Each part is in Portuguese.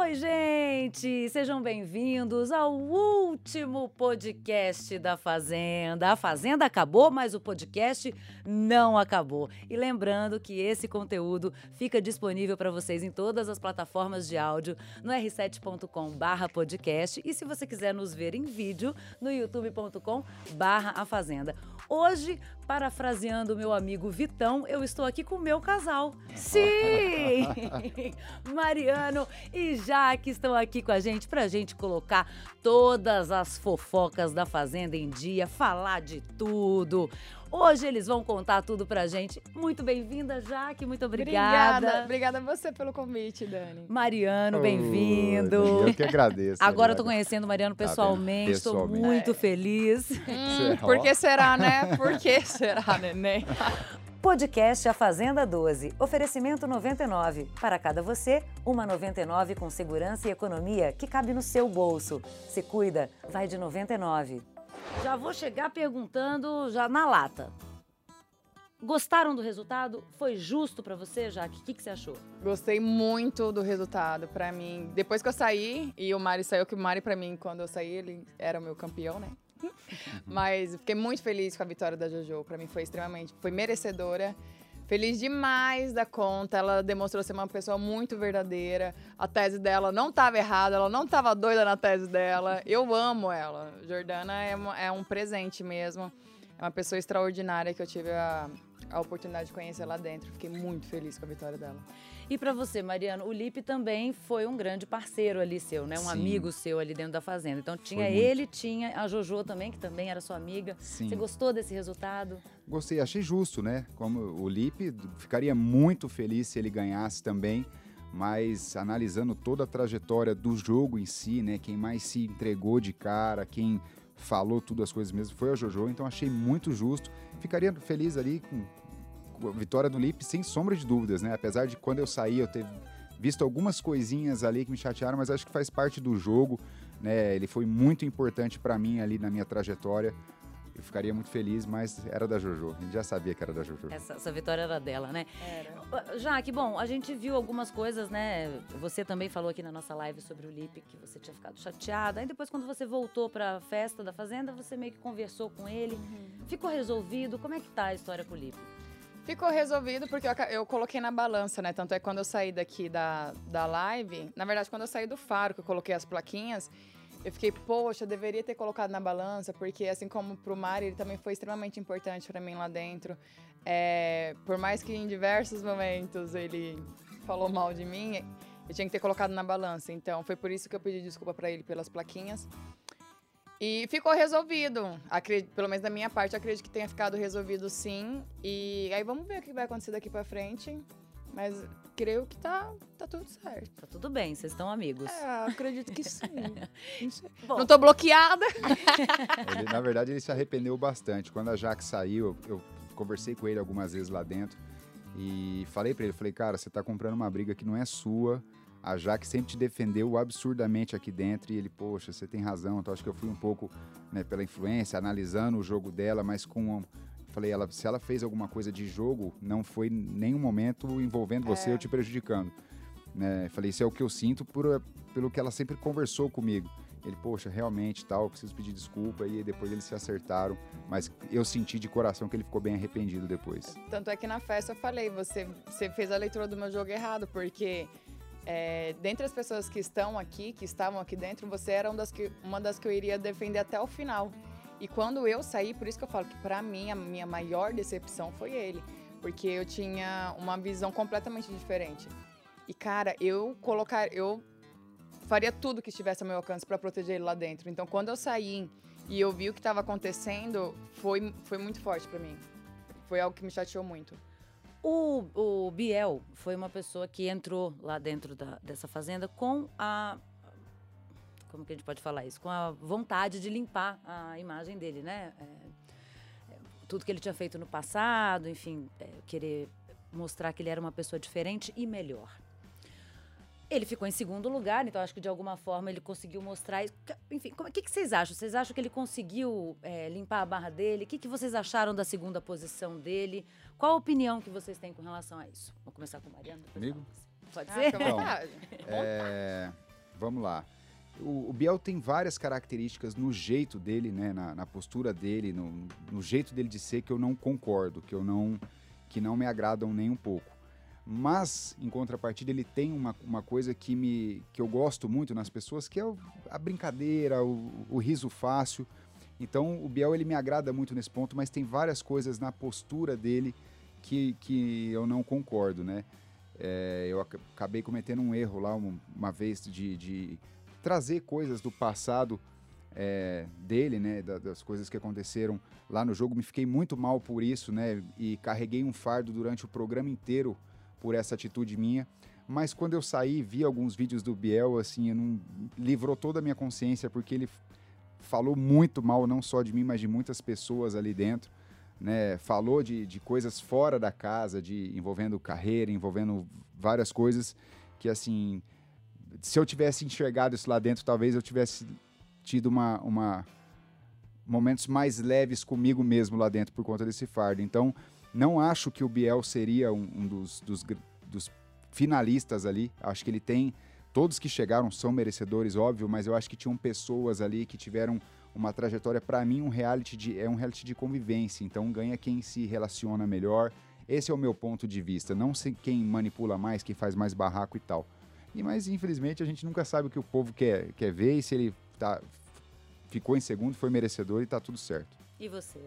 Oi, gente! Sejam bem-vindos ao último podcast da Fazenda. A Fazenda acabou, mas o podcast não acabou. E lembrando que esse conteúdo fica disponível para vocês em todas as plataformas de áudio, no r7.com/podcast e se você quiser nos ver em vídeo, no youtube.com/a Fazenda. Hoje, parafraseando meu amigo Vitão, eu estou aqui com o meu casal. Sim! Mariano e Jaque estão aqui com a gente para a gente colocar todas as fofocas da Fazenda em dia, falar de tudo. Hoje eles vão contar tudo pra gente. Muito bem-vinda, Jaque, muito obrigada. Obrigada, obrigada a você pelo convite, Dani. Mariano, bem-vindo. Eu que agradeço. Agora eu tô conhecendo o Mariano pessoalmente, estou Tá Pessoalmente. muito feliz. Hum, por que será, né? Por que será, neném? Podcast A Fazenda 12. Oferecimento 99. Para cada você, uma 99 com segurança e economia que cabe no seu bolso. Se cuida, vai de 99. Já vou chegar perguntando já na lata. Gostaram do resultado? Foi justo para você, Jaque? O que, que você achou? Gostei muito do resultado pra mim. Depois que eu saí, e o Mari saiu, que o Mari pra mim, quando eu saí, ele era o meu campeão, né? Mas fiquei muito feliz com a vitória da Jojo. Pra mim foi extremamente, foi merecedora. Feliz demais da conta. Ela demonstrou ser uma pessoa muito verdadeira. A tese dela não estava errada, ela não estava doida na tese dela. Eu amo ela. Jordana é, é um presente mesmo. É uma pessoa extraordinária que eu tive a, a oportunidade de conhecer lá dentro. Fiquei muito feliz com a vitória dela. E para você, Mariano, o Lipe também foi um grande parceiro ali seu, né? Um Sim. amigo seu ali dentro da fazenda. Então tinha Foi muito. ele, tinha a Jojo também, que também era sua amiga. Sim. Você gostou desse resultado? Gostei, achei justo, né? Como o Lipe, ficaria muito feliz se ele ganhasse também, mas analisando toda a trajetória do jogo em si, né? Quem mais se entregou de cara, quem falou tudo as coisas mesmo foi a Jojo, então achei muito justo. Ficaria feliz ali com, vitória do Lipe, sem sombra de dúvidas, né? Apesar de quando eu saí eu ter visto algumas coisinhas ali que me chatearam, mas acho que faz parte do jogo, né? Ele foi muito importante para mim ali na minha trajetória. Eu ficaria muito feliz, mas era da Jojo. A gente já sabia que era da Jojo. Essa, essa vitória era dela, né? Era. Já que bom, a gente viu algumas coisas, né? Você também falou aqui na nossa live sobre o Lipe que você tinha ficado chateada. Aí depois, quando você voltou pra festa da fazenda, você meio que conversou com ele. Ficou resolvido? Como é que tá a história com o Lipe? Ficou resolvido porque eu, eu coloquei na balança, né? Tanto é que quando eu saí daqui da, da live, na verdade, quando eu saí do faro, que eu coloquei as plaquinhas, eu fiquei, poxa, eu deveria ter colocado na balança, porque assim como pro Mari, ele também foi extremamente importante pra mim lá dentro. É, por mais que em diversos momentos ele falou mal de mim, eu tinha que ter colocado na balança. Então, foi por isso que eu pedi desculpa pra ele pelas plaquinhas. E ficou resolvido. Acre- Pelo menos da minha parte, eu acredito que tenha ficado resolvido sim. E aí vamos ver o que vai acontecer daqui pra frente. Mas creio que tá, tá tudo certo. Tá tudo bem, vocês estão amigos. É, acredito que sim. Não sei. Bom. Não tô bloqueada. Ele, na verdade, ele se arrependeu bastante. Quando a Jaque saiu, eu, eu conversei com ele algumas vezes lá dentro e falei pra ele, falei, cara, você tá comprando uma briga que não é sua. A Jaque sempre te defendeu absurdamente aqui dentro e ele, poxa, você tem razão. Então acho que eu fui um pouco né, pela influência, analisando o jogo dela, mas com falei, ela, se ela fez alguma coisa de jogo, não foi nenhum momento envolvendo você É. ou te prejudicando. Né? Falei, isso é o que eu sinto por, pelo que ela sempre conversou comigo. Ele, poxa, realmente tal, preciso pedir desculpa. E depois eles se acertaram. Mas eu senti de coração que ele ficou bem arrependido depois. Tanto é que na festa eu falei, você, você fez a leitura do meu jogo errado, porque é, dentre as pessoas que estão aqui, que estavam aqui dentro, você era uma das que, uma das que eu iria defender até o final. E quando eu saí, por isso que eu falo que pra mim a minha maior decepção foi ele, porque eu tinha uma visão completamente diferente. E cara, eu colocar, eu faria tudo que estivesse ao meu alcance para proteger ele lá dentro. Então, quando eu saí e eu vi o que estava acontecendo, foi, foi muito forte para mim. Foi algo que me chateou muito. O, o Biel foi uma pessoa que entrou lá dentro da- dessa fazenda com a. Como que a gente pode falar isso? Com a vontade de limpar a imagem dele, né? É, é, tudo que ele tinha feito no passado, enfim, é, querer mostrar que ele era uma pessoa diferente e melhor. Ele ficou em segundo lugar, então acho que de alguma forma ele conseguiu mostrar. isso. Enfim, o que, que vocês acham? Vocês acham que ele conseguiu é, limpar a barra dele? O que, que vocês acharam da segunda posição dele? Qual a opinião que vocês têm com relação a isso? Vamos começar com o Mariano? Comigo? Pode Ah, ser? à Então, vontade. É, vamos lá. O, o, Biel tem várias características no jeito dele, né, na, na postura dele, no, no, jeito dele de ser que eu não concordo, que eu não que não me agradam nem um pouco. Mas, em contrapartida, ele tem uma, uma coisa que, me, que eu gosto muito nas pessoas, que é o, a brincadeira, o, o riso fácil. Então, o Biel ele me agrada muito nesse ponto, mas tem várias coisas na postura dele que, que eu não concordo, né? É, eu acabei cometendo um erro lá uma, uma vez de, de, trazer coisas do passado é, dele, né? Da, das coisas que aconteceram lá no jogo. Me fiquei muito mal por isso, né? E carreguei um fardo durante o programa inteiro por essa atitude minha. Mas quando eu saí, vi alguns vídeos do Biel, assim, não, livrou toda a minha consciência, porque ele falou muito mal, não só de mim, mas de muitas pessoas ali dentro. Né? Falou de, de coisas fora da casa, de envolvendo carreira, envolvendo várias coisas que, assim, se eu tivesse enxergado isso lá dentro, talvez eu tivesse tido uma, uma momentos mais leves comigo mesmo lá dentro por conta desse fardo. Então, não acho que o Biel seria um, um dos, dos, dos finalistas ali. Acho que ele tem Todos que chegaram são merecedores, óbvio, mas eu acho que tinham pessoas ali que tiveram uma trajetória. Para mim, um reality de, é um reality de convivência, então ganha quem se relaciona melhor. Esse é o meu ponto de vista. Não sei quem manipula mais, quem faz mais barraco e tal. E mas infelizmente a gente nunca sabe o que o povo quer, quer ver e se ele tá, ficou em segundo, foi merecedor e tá tudo certo. E você,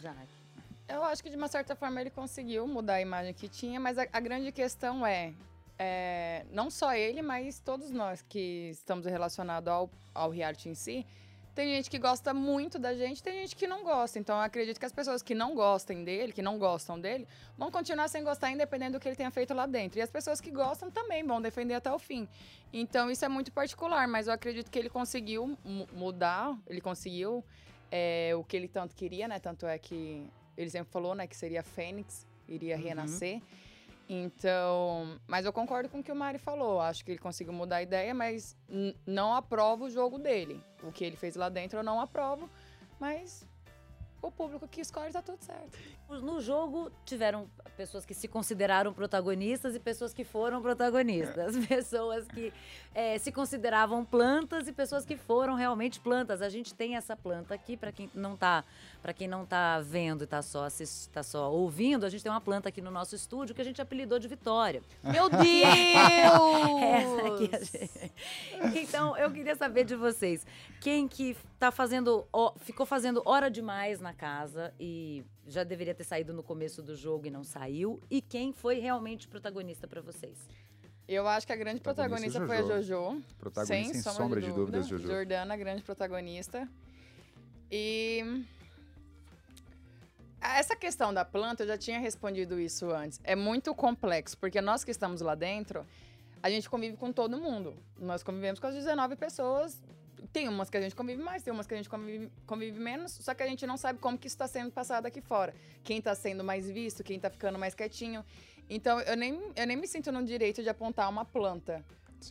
Jack? Eu acho que de uma certa forma ele conseguiu mudar a imagem que tinha, mas a, a grande questão é é, não só ele, mas todos nós que estamos relacionados ao, ao reality em si, tem gente que gosta muito da gente, tem gente que não gosta. Então, eu acredito que as pessoas que não gostem dele, que não gostam dele, vão continuar sem gostar, independente do que ele tenha feito lá dentro. E as pessoas que gostam também vão defender até o fim. Então, isso é muito particular, mas eu acredito que ele conseguiu mudar, ele conseguiu é, o que ele tanto queria, né? Tanto é que ele sempre falou, né, que seria Fênix, iria uhum. renascer. Então, mas eu concordo com o que o Mari falou. Acho que ele conseguiu mudar a ideia, mas não aprovo o jogo dele. O que ele fez lá dentro eu não aprovo, mas o público que escolhe tá tudo certo. No jogo tiveram pessoas que se consideraram protagonistas e pessoas que foram protagonistas. Pessoas que é, se consideravam plantas e pessoas que foram realmente plantas. A gente tem essa planta aqui, para quem não tá para quem não tá vendo e tá só, assist, tá só ouvindo, a gente tem uma planta aqui no nosso estúdio que a gente apelidou de Vitória. Meu Deus! Essa aqui a gente... Então, eu queria saber de vocês, quem que tá fazendo, ficou fazendo hora demais na casa e já deveria ter saído no começo do jogo e não saiu, e quem foi realmente protagonista para vocês? Eu acho que a grande protagonista, protagonista foi a Jojo. Protagonista sem, sem sombra, de, de dúvidas, Jojo. Jordana, grande protagonista. E essa questão da planta, eu já tinha respondido isso antes. É muito complexo, porque nós que estamos lá dentro, a gente convive com todo mundo. Nós convivemos com as 19 pessoas tem umas que a gente convive mais, tem umas que a gente convive, convive menos, só que a gente não sabe como que isso está sendo passado aqui fora. Quem está sendo mais visto, quem está ficando mais quietinho. Então, eu nem, eu nem me sinto no direito de apontar uma planta.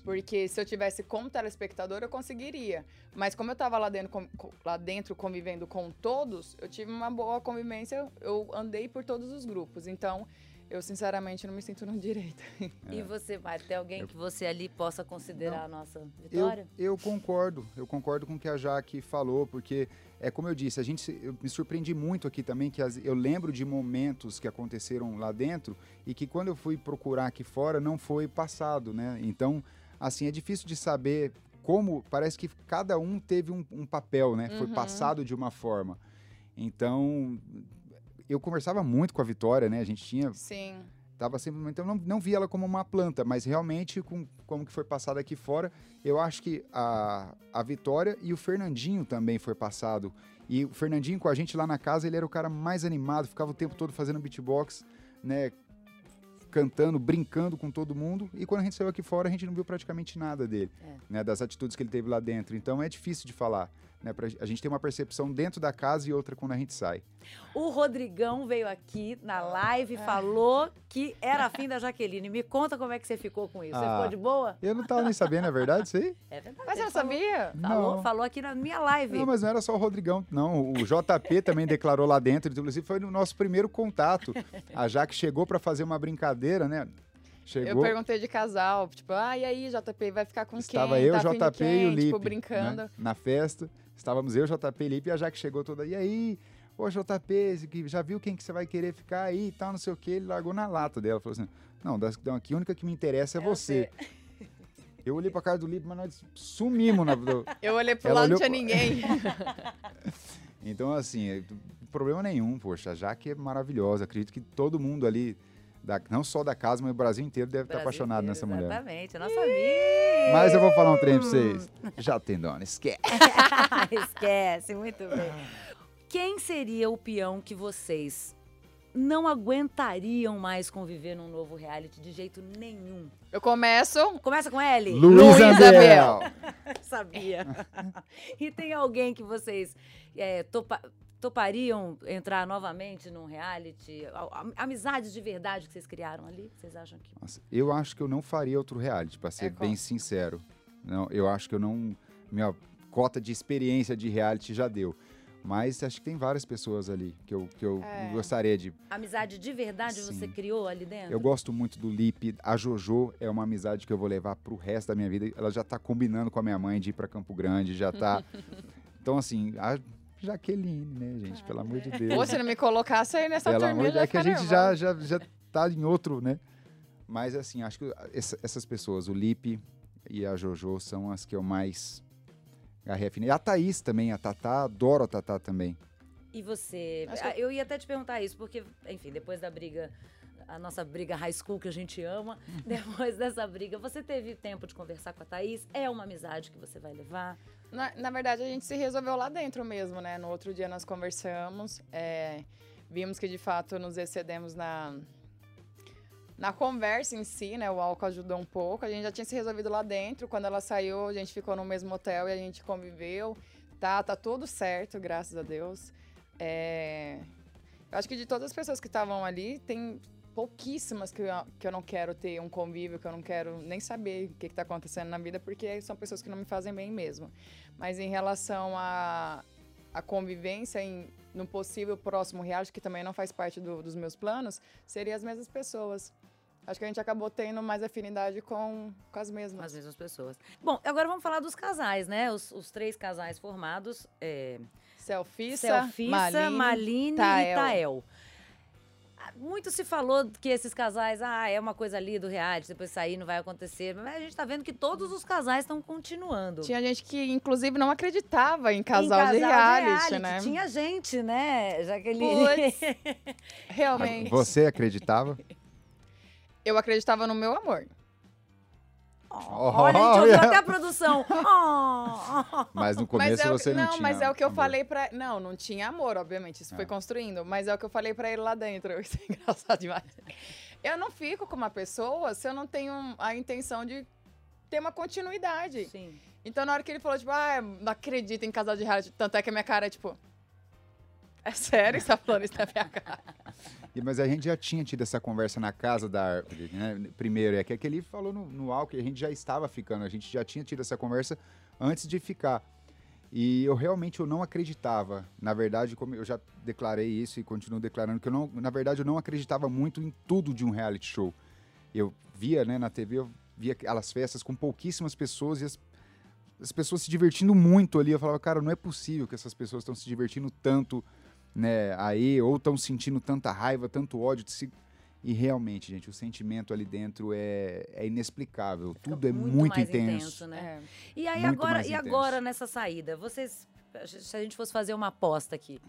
Porque se eu tivesse como telespectador, eu conseguiria. Mas como eu estava lá dentro, com, lá dentro convivendo com todos, eu tive uma boa convivência, eu andei por todos os grupos. Então, eu sinceramente não me sinto no direito. É. E você, vai tem alguém eu, que você ali possa considerar não, a nossa vitória? Eu, eu, concordo, eu concordo com o que a Jaque falou, porque é como eu disse, a gente, eu me surpreendi muito aqui também que as, eu lembro de momentos que aconteceram lá dentro e que quando eu fui procurar aqui fora não foi passado, né? Então, assim, é difícil de saber como, parece que cada um teve um, um papel, né? Uhum. Foi passado de uma forma. Então, eu conversava muito com a Vitória, né? A gente tinha. Sim. Tava sempre. Então não, não via ela como uma planta, mas realmente, com, como que foi passado aqui fora, eu acho que a, a Vitória e o Fernandinho também foi passado. E o Fernandinho com a gente lá na casa, ele era o cara mais animado, ficava o tempo todo fazendo beatbox, né? Cantando, brincando com todo mundo. E quando a gente saiu aqui fora, a gente não viu praticamente nada dele, é. né? Das atitudes que ele teve lá dentro. Então é difícil de falar. Né, pra, a gente tem uma percepção dentro da casa e outra quando a gente sai. O Rodrigão veio aqui na live e é. falou que era afim da Jaqueline. Me conta como é que você ficou com isso. Ah, você ficou de boa? Eu não estava nem sabendo, é verdade isso aí? É verdade. Mas você não sabia? Falou, falou aqui na minha live. Não, mas não era só o Rodrigão, não. O JP também declarou lá dentro, inclusive foi no nosso primeiro contato. A Jaque chegou para fazer uma brincadeira, né? Chegou. Eu perguntei de casal, tipo, ah, e aí, JP, vai ficar com Estava quem? eu, Tá JP e o Lipe. Tipo, né? brincando. Na festa, estávamos eu, JP e Lipe, e a Jaque chegou toda. E aí, ô JP, já viu quem que você vai querer ficar aí e tal, não sei o que. Ele largou na lata dela. Falou assim: Não, das que estão aqui, a única que me interessa é, você. Eu olhei pra cara do Lipe, mas nós sumimos. Na, Eu olhei pro Ela lado, não tinha pra- ninguém. Então, assim, é, problema nenhum, poxa. A Jaque é maravilhosa. Acredito que todo mundo ali, da- não só da casa, mas o Brasil inteiro deve estar Brasil apaixonado inteiro, nessa mulher. Exatamente, a nossa amiga. Mas eu vou falar um trem pra vocês. Já tem dona, esquece. Esquece, muito bem. Quem seria o peão que vocês não aguentariam mais conviver num novo reality de jeito nenhum? Eu começo. Começa com L? Luísa Luísa Bel. Sabia. e tem alguém que vocês é, topa- topariam entrar novamente num reality? Amizades de verdade que vocês criaram ali? Vocês acham que. Nossa, eu acho que eu não faria outro reality, pra ser É bem sincero. Não, eu acho que eu não. Minha cota de experiência de reality já deu. Mas acho que tem várias pessoas ali que eu, que eu É. gostaria de. Amizade de verdade Sim. você criou ali dentro? Eu gosto muito do Lipe. A Jojo é uma amizade que eu vou levar pro resto da minha vida. Ela já tá combinando com a minha mãe de ir pra Campo Grande, já tá. então, assim, a Jaqueline, né, gente? Pelo amor de Deus. Pô, se não me colocasse aí nessa Pelo amor turminha, de eu Deus, é que a gente já, nervosa. já, já tá em outro, né? Mas assim, acho que essa- essas pessoas, o Lipe e a Jojo, são as que eu mais agarrei. E a Thaís também, a Tatá, adoro a Tatá também. E você? Ah, Eu ia até te perguntar isso, porque, enfim, depois da briga, a nossa briga high school que a gente ama, depois dessa briga, você teve tempo de conversar com a Thaís? É uma amizade que você vai levar? Na, na verdade, a gente se resolveu lá dentro mesmo, né? No outro dia nós conversamos, é, vimos que de fato nos excedemos na, na conversa em si, né? O álcool ajudou um pouco. A gente já tinha se resolvido lá dentro. Quando ela saiu, a gente ficou no mesmo hotel e a gente conviveu. Tá, tá tudo certo, graças a Deus. É, eu acho que de todas as pessoas que estavam ali, tem pouquíssimas que eu, que eu não quero ter um convívio, que eu não quero nem saber o que está acontecendo na vida, porque são pessoas que não me fazem bem mesmo. Mas em relação à a, convivência em, no possível próximo reality, que também não faz parte do- dos meus planos, seriam as mesmas pessoas. Acho que a gente acabou tendo mais afinidade com, com as Com mesmas. as mesmas pessoas. Bom, agora vamos falar dos casais, né? Os, os três casais formados. É, Selfissa, Selfissa, Maline, Maline e Tael. Muito se falou que esses casais, ah, é uma coisa ali do reality, depois sair não vai acontecer. Mas a gente tá vendo que todos os casais estão continuando. Tinha gente que, inclusive, não acreditava em casal, Em casal de reality, né? Tinha gente, né, Jaqueline? Realmente. Você acreditava? Eu acreditava no meu amor. Olha, a gente ouviu até a produção. Oh. Mas no Mas começo é o, você não, não, tinha. mas é o que eu amor. falei pra. Não, não tinha amor, obviamente. Isso foi Ah. construindo. Mas é o que eu falei pra ele lá dentro. Isso é engraçado demais. Eu não fico com uma pessoa se eu não tenho a intenção de ter uma continuidade. Sim. Então, na hora que ele falou, tipo, ah, não acredito em casal de reality, tanto é que a minha cara é tipo. É sério que você tá falando isso na minha cara? Mas a gente já tinha tido essa conversa na casa da árvore, né? Primeiro, é que aquele falou no, no álcool, a gente já estava ficando, a gente já tinha tido essa conversa antes de ficar. E eu realmente eu não acreditava. Na verdade, como eu já declarei isso e continuo declarando que eu não, na verdade, eu não acreditava muito em tudo de um reality show. Eu via, né, na TV, eu via aquelas festas com pouquíssimas pessoas e as, as pessoas se divertindo muito ali. Eu falava, cara, não é possível que essas pessoas estão se divertindo tanto né, aí, ou estão sentindo tanta raiva, tanto ódio. de se- E realmente, gente, o sentimento ali dentro é, é inexplicável. Tudo é muito, mais intenso. né? É. E aí Muito agora, mais e intenso. agora nessa saída, vocês, se a gente fosse fazer uma aposta aqui,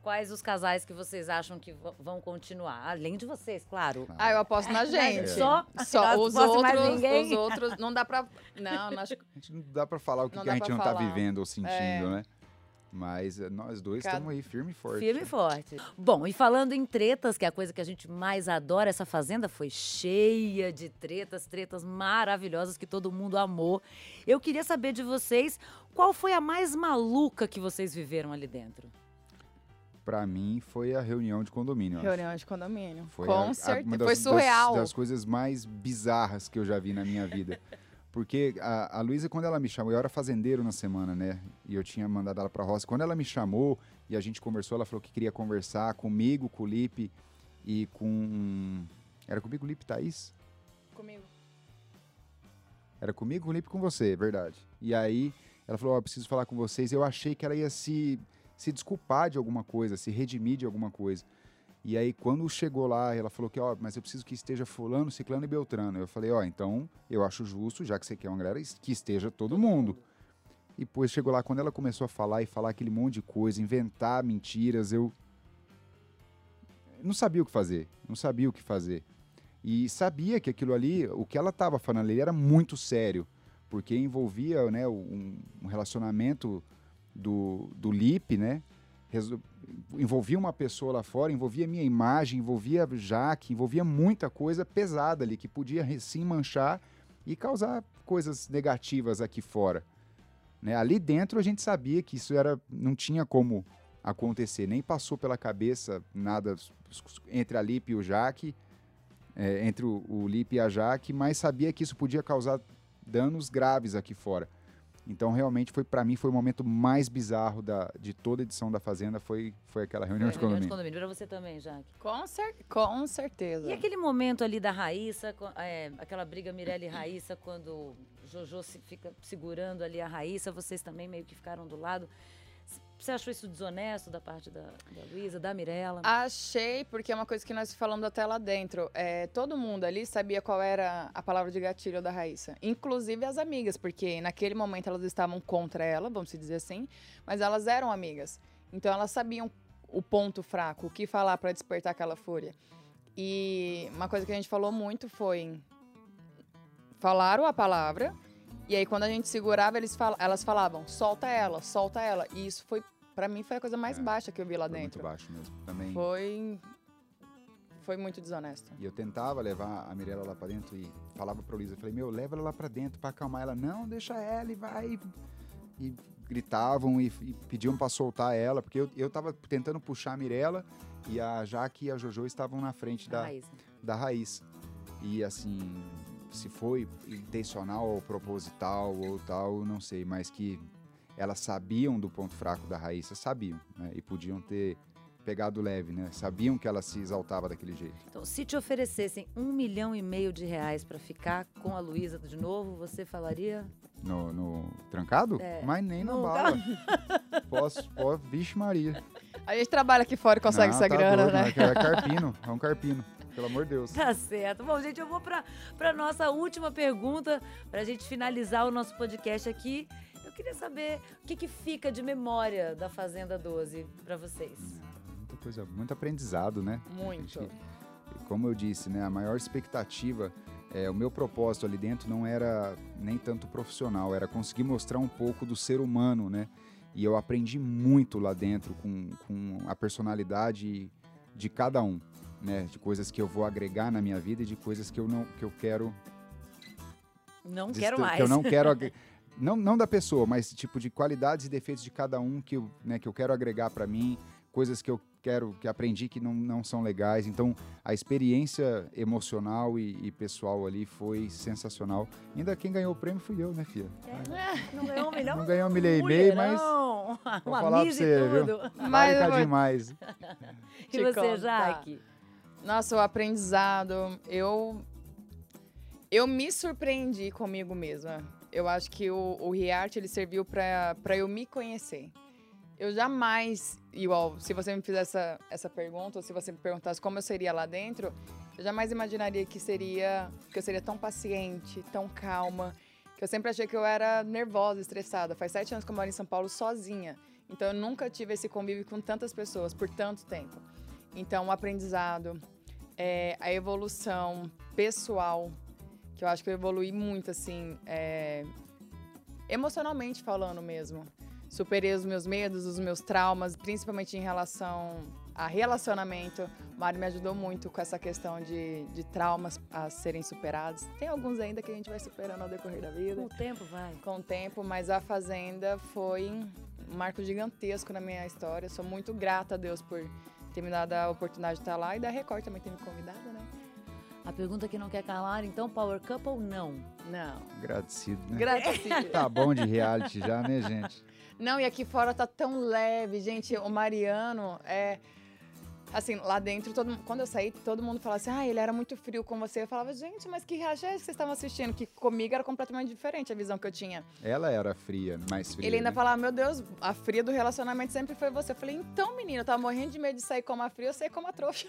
quais os casais que vocês acham que vão continuar? Além de vocês, claro. Ah, eu aposto na gente. Só? Só Não os outros, os outros não dá pra. Não, não acho A gente não dá pra falar o que, Não que a dá gente pra não tá vivendo ou sentindo, É. né? Mas eh, nós dois Cada- estamos aí firme e forte. Firme e forte. Bom, e falando em tretas, que é a coisa que a gente mais adora, essa fazenda foi cheia de tretas, tretas maravilhosas que todo mundo amou. Eu queria saber de vocês, qual foi a mais maluca que vocês viveram ali dentro? Pra mim, foi a reunião de condomínio. eu acho. Reunião de condomínio. Foi Com a- a- certeza. das- Foi das- surreal. Das, coisas mais bizarras que eu já vi na minha vida. Porque a, a Luísa, quando ela me chamou, eu era fazendeiro na semana, né? E eu tinha mandado ela pra roça. Quando ela me chamou e a gente conversou, ela falou que queria conversar comigo, com o Lipe e com. Era comigo, o Lipe Thaís? Comigo. Era comigo, com o Lipe com você, é verdade. E aí ela falou: Ó, preciso falar com vocês. Eu achei que ela ia se, se desculpar de alguma coisa, se redimir de alguma coisa. E aí, quando chegou lá, ela falou que, ó, mas eu preciso que esteja fulano, ciclano e beltrano. Eu falei, ó, então eu acho justo, já que você quer uma galera, que esteja todo mundo. E depois chegou lá, quando ela começou a falar e falar aquele monte de coisa, inventar mentiras, eu não sabia o que fazer, não sabia o que fazer. E sabia que aquilo ali, o que ela estava falando ali era muito sério, porque envolvia né, um, um relacionamento do, do Lipe, né? Envolvia uma pessoa lá fora, envolvia minha imagem, envolvia Jaque, envolvia muita coisa pesada ali que podia sim manchar e causar coisas negativas aqui fora. Né? Ali dentro a gente sabia que isso era não tinha como acontecer, nem passou pela cabeça nada entre a Lipe e o Jaque, é, entre o, o Lipe e a Jaque, mas sabia que isso podia causar danos graves aqui fora. Então realmente foi para mim foi o momento mais bizarro da, de toda a edição da Fazenda foi foi aquela reunião de Reunião de condomínio. condomínio. Pra você também, Jaque. Com, cer com certeza. E aquele momento ali da Raíssa, é, aquela briga Mirella e Raíssa, quando Jojo se fica segurando ali a Raíssa, vocês também meio que ficaram do lado. Você achou isso desonesto da parte da, da Luísa, da Mirella? Achei, porque é uma coisa que nós falamos até lá dentro. É, todo mundo ali sabia qual era a palavra de gatilho da Raíssa. Inclusive as amigas, porque naquele momento elas estavam contra ela, vamos dizer assim, mas elas eram amigas. Então elas sabiam o ponto fraco, o que falar para despertar aquela fúria. E uma coisa que a gente falou muito foi. Falaram a palavra, e aí quando a gente segurava, eles fal- elas falavam, solta ela, solta ela. E isso foi, para mim, foi a coisa mais É, baixa que eu vi lá Foi dentro. muito baixo mesmo. Também. Foi. Foi muito desonesto. E eu tentava levar a Mirella lá pra dentro e falava pra Luísa, eu falei, meu, leva ela lá pra dentro pra acalmar ela. Não, deixa ela e vai. E gritavam e, e pediam pra soltar ela, porque eu, eu tava tentando puxar a Mirella e a Jaque e a Jojo estavam na frente Da da, raiz. E assim, se foi intencional ou proposital ou tal, não sei, mas que elas sabiam do ponto fraco da Raíssa, sabiam, né? E podiam ter pegado leve, né? Sabiam que ela se exaltava daquele jeito. Então, se te oferecessem um milhão e meio de reais pra ficar com a Luísa de novo, você falaria? No, no trancado? É. Mas nem na No- bala. Posso, pô, vixe Maria. A gente trabalha aqui fora e consegue Não, essa tá grana, doido, né? mas É carpino, é um carpino. Pelo amor de Deus. Tá certo. Bom, gente, eu vou pra, pra nossa última pergunta, pra gente finalizar o nosso podcast aqui. Eu queria saber o que, que fica de memória da Fazenda 12 pra vocês. Muita coisa, muito aprendizado, né? Muito. Que, como eu disse, né, a maior expectativa, é, o meu propósito ali dentro não era nem tanto profissional, era conseguir mostrar um pouco do ser humano, né? E eu aprendi muito lá dentro com, com a personalidade de cada um, né? De coisas que eu vou agregar na minha vida e de coisas que eu não que eu quero Não quero mais. Que eu não quero. ag- Não, não da pessoa, mas tipo de qualidades e defeitos de cada um que eu, né, que eu quero agregar para mim, coisas que eu quero, que aprendi que não, não são legais. Então, a experiência emocional e, e pessoal ali foi sensacional. Ainda quem ganhou o prêmio fui eu, né, filha? Não ganhou um milhão? Não ganhou um milhão e meio, mas vou Uma falar pra você, e viu? tudo. Mas Marca demais. E você. Jaque? Nossa, o aprendizado, eu eu me surpreendi comigo mesma. Eu acho que o, o ele serviu para eu me conhecer. Eu jamais, igual, se você me fizesse essa, essa pergunta, ou se você me perguntasse como eu seria lá dentro, eu jamais imaginaria que seria, que eu seria tão paciente, tão calma, que eu sempre achei que eu era nervosa, estressada. Faz sete anos que eu moro em São Paulo sozinha, então eu nunca tive esse convívio com tantas pessoas por tanto tempo. Então, o aprendizado, é, a evolução pessoal, que eu acho que eu evolui muito, assim, é, emocionalmente falando mesmo. Superei os meus medos, os meus traumas, principalmente em relação a relacionamento. O Mário me ajudou muito com essa questão de, de traumas a serem superados. Tem alguns ainda que a gente vai superando ao decorrer da vida Com o tempo, vai. com o tempo, mas a Fazenda foi um marco gigantesco na minha história. Sou muito grata a Deus por ter me dado a oportunidade de estar lá e da Record também ter me convidado, né? A pergunta que não quer calar, então, Power Couple ou não? Não. Agradecido, né? Gratidão. Tá bom de reality já, né, gente? Não, e aqui fora tá tão leve, gente. O Mariano é. Assim, lá dentro, todo, quando eu saí, todo mundo falava assim, ah, ele era muito frio com você. Eu falava, gente, mas que reação é que vocês estavam assistindo? Que comigo era completamente diferente a visão que eu tinha. Ela era fria, mais fria. Ele ainda né? falava, meu Deus, a fria do relacionamento sempre foi você. Eu falei, então, menina, eu tava morrendo de medo de sair como a fria, eu saí como a trouxa.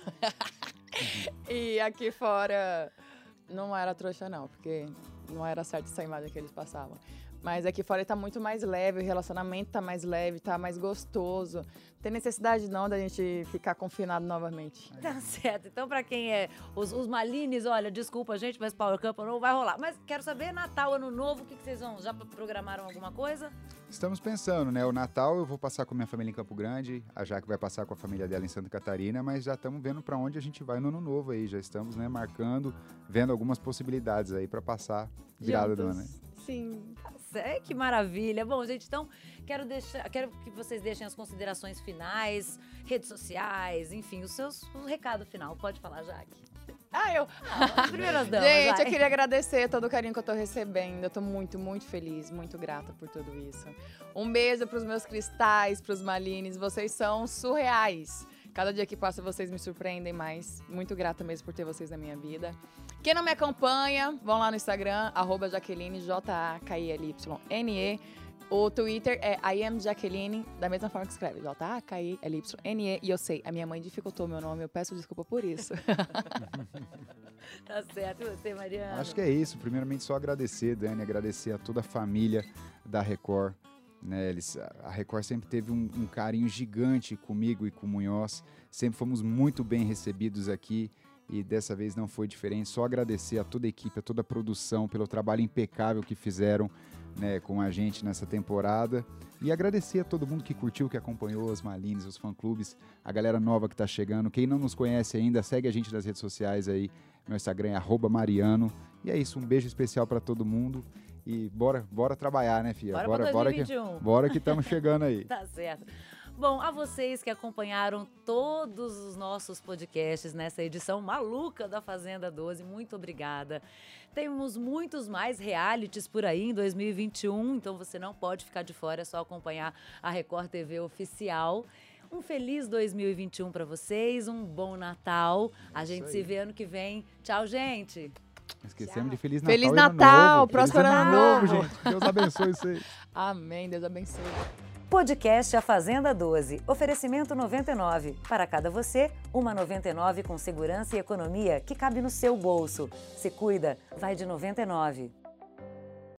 e aqui fora não era trouxa, não, porque não era certo essa imagem que eles passavam. Mas aqui fora tá muito mais leve, o relacionamento tá mais leve, tá mais gostoso. Não tem necessidade não da gente ficar confinado novamente. Tá certo. Então, pra quem é os, os Malines, olha, desculpa, gente, mas Power Cup não vai rolar. Mas quero saber, Natal, Ano Novo, o que, que vocês vão? Já programaram alguma coisa? Estamos pensando, né? O Natal eu vou passar com minha família em Campo Grande, a Jaque vai passar com a família dela em Santa Catarina, mas já estamos vendo para onde a gente vai no Ano Novo aí. Já estamos, né, marcando, vendo algumas possibilidades aí para passar virada do ano. Sim. É, que maravilha. Bom, gente, então quero deixar, quero que vocês deixem as considerações finais, redes sociais, enfim, os seus o recado final. Pode falar, Jaque. Ah, eu. As primeiras damas. Gente, vai. eu queria agradecer todo o carinho que eu tô recebendo. Eu tô muito, muito feliz, muito grata por tudo isso. Um beijo pros meus cristais, pros malines. Vocês são surreais. Cada dia que passa, vocês me surpreendem mais. Muito grata mesmo por ter vocês na minha vida. Quem não me acompanha, vão lá no Instagram, arroba Jaqueline, J-A-K-I-L-Y-N-E. O Twitter é I am Jaqueline, da mesma forma que escreve, J-A-K-I-L-Y-N-E. E eu sei, a minha mãe dificultou meu nome, eu peço desculpa por isso. Tá certo. Você, Mariana? Acho que é isso. Primeiramente, só agradecer, Dani, agradecer a toda a família da Record. Né, eles, a Record sempre teve um, um carinho gigante comigo e com o Munhoz. Sempre fomos muito bem recebidos aqui e dessa vez não foi diferente. Só agradecer a toda a equipe, a toda a produção pelo trabalho impecável que fizeram né, com a gente nessa temporada. E agradecer a todo mundo que curtiu, que acompanhou as Malines, os fã-clubes, a galera nova que está chegando. Quem não nos conhece ainda, segue a gente nas redes sociais aí. Meu Instagram é Mariano. E é isso, um beijo especial para todo mundo. E bora, bora trabalhar, né, filha? Bora, bora, bora que, 2021. bora que estamos chegando aí. Tá certo. Bom, a vocês que acompanharam todos os nossos podcasts nessa edição maluca da Fazenda 12, muito obrigada. Temos muitos mais realities por aí em 2021, então você não pode ficar de fora, é só acompanhar a Record TV oficial. Um feliz 2021 para vocês, um bom Natal. A gente se vê ano que vem. Tchau, gente. Esquecemos de Feliz Natal. Feliz Ano Natal, Novo. próspero Feliz ano novo, novo. gente. Deus abençoe vocês. Amém, Deus abençoe. Podcast A Fazenda 12. Oferecimento 99. Para cada você, uma 99 com segurança e economia que cabe no seu bolso. Se cuida, vai de 99.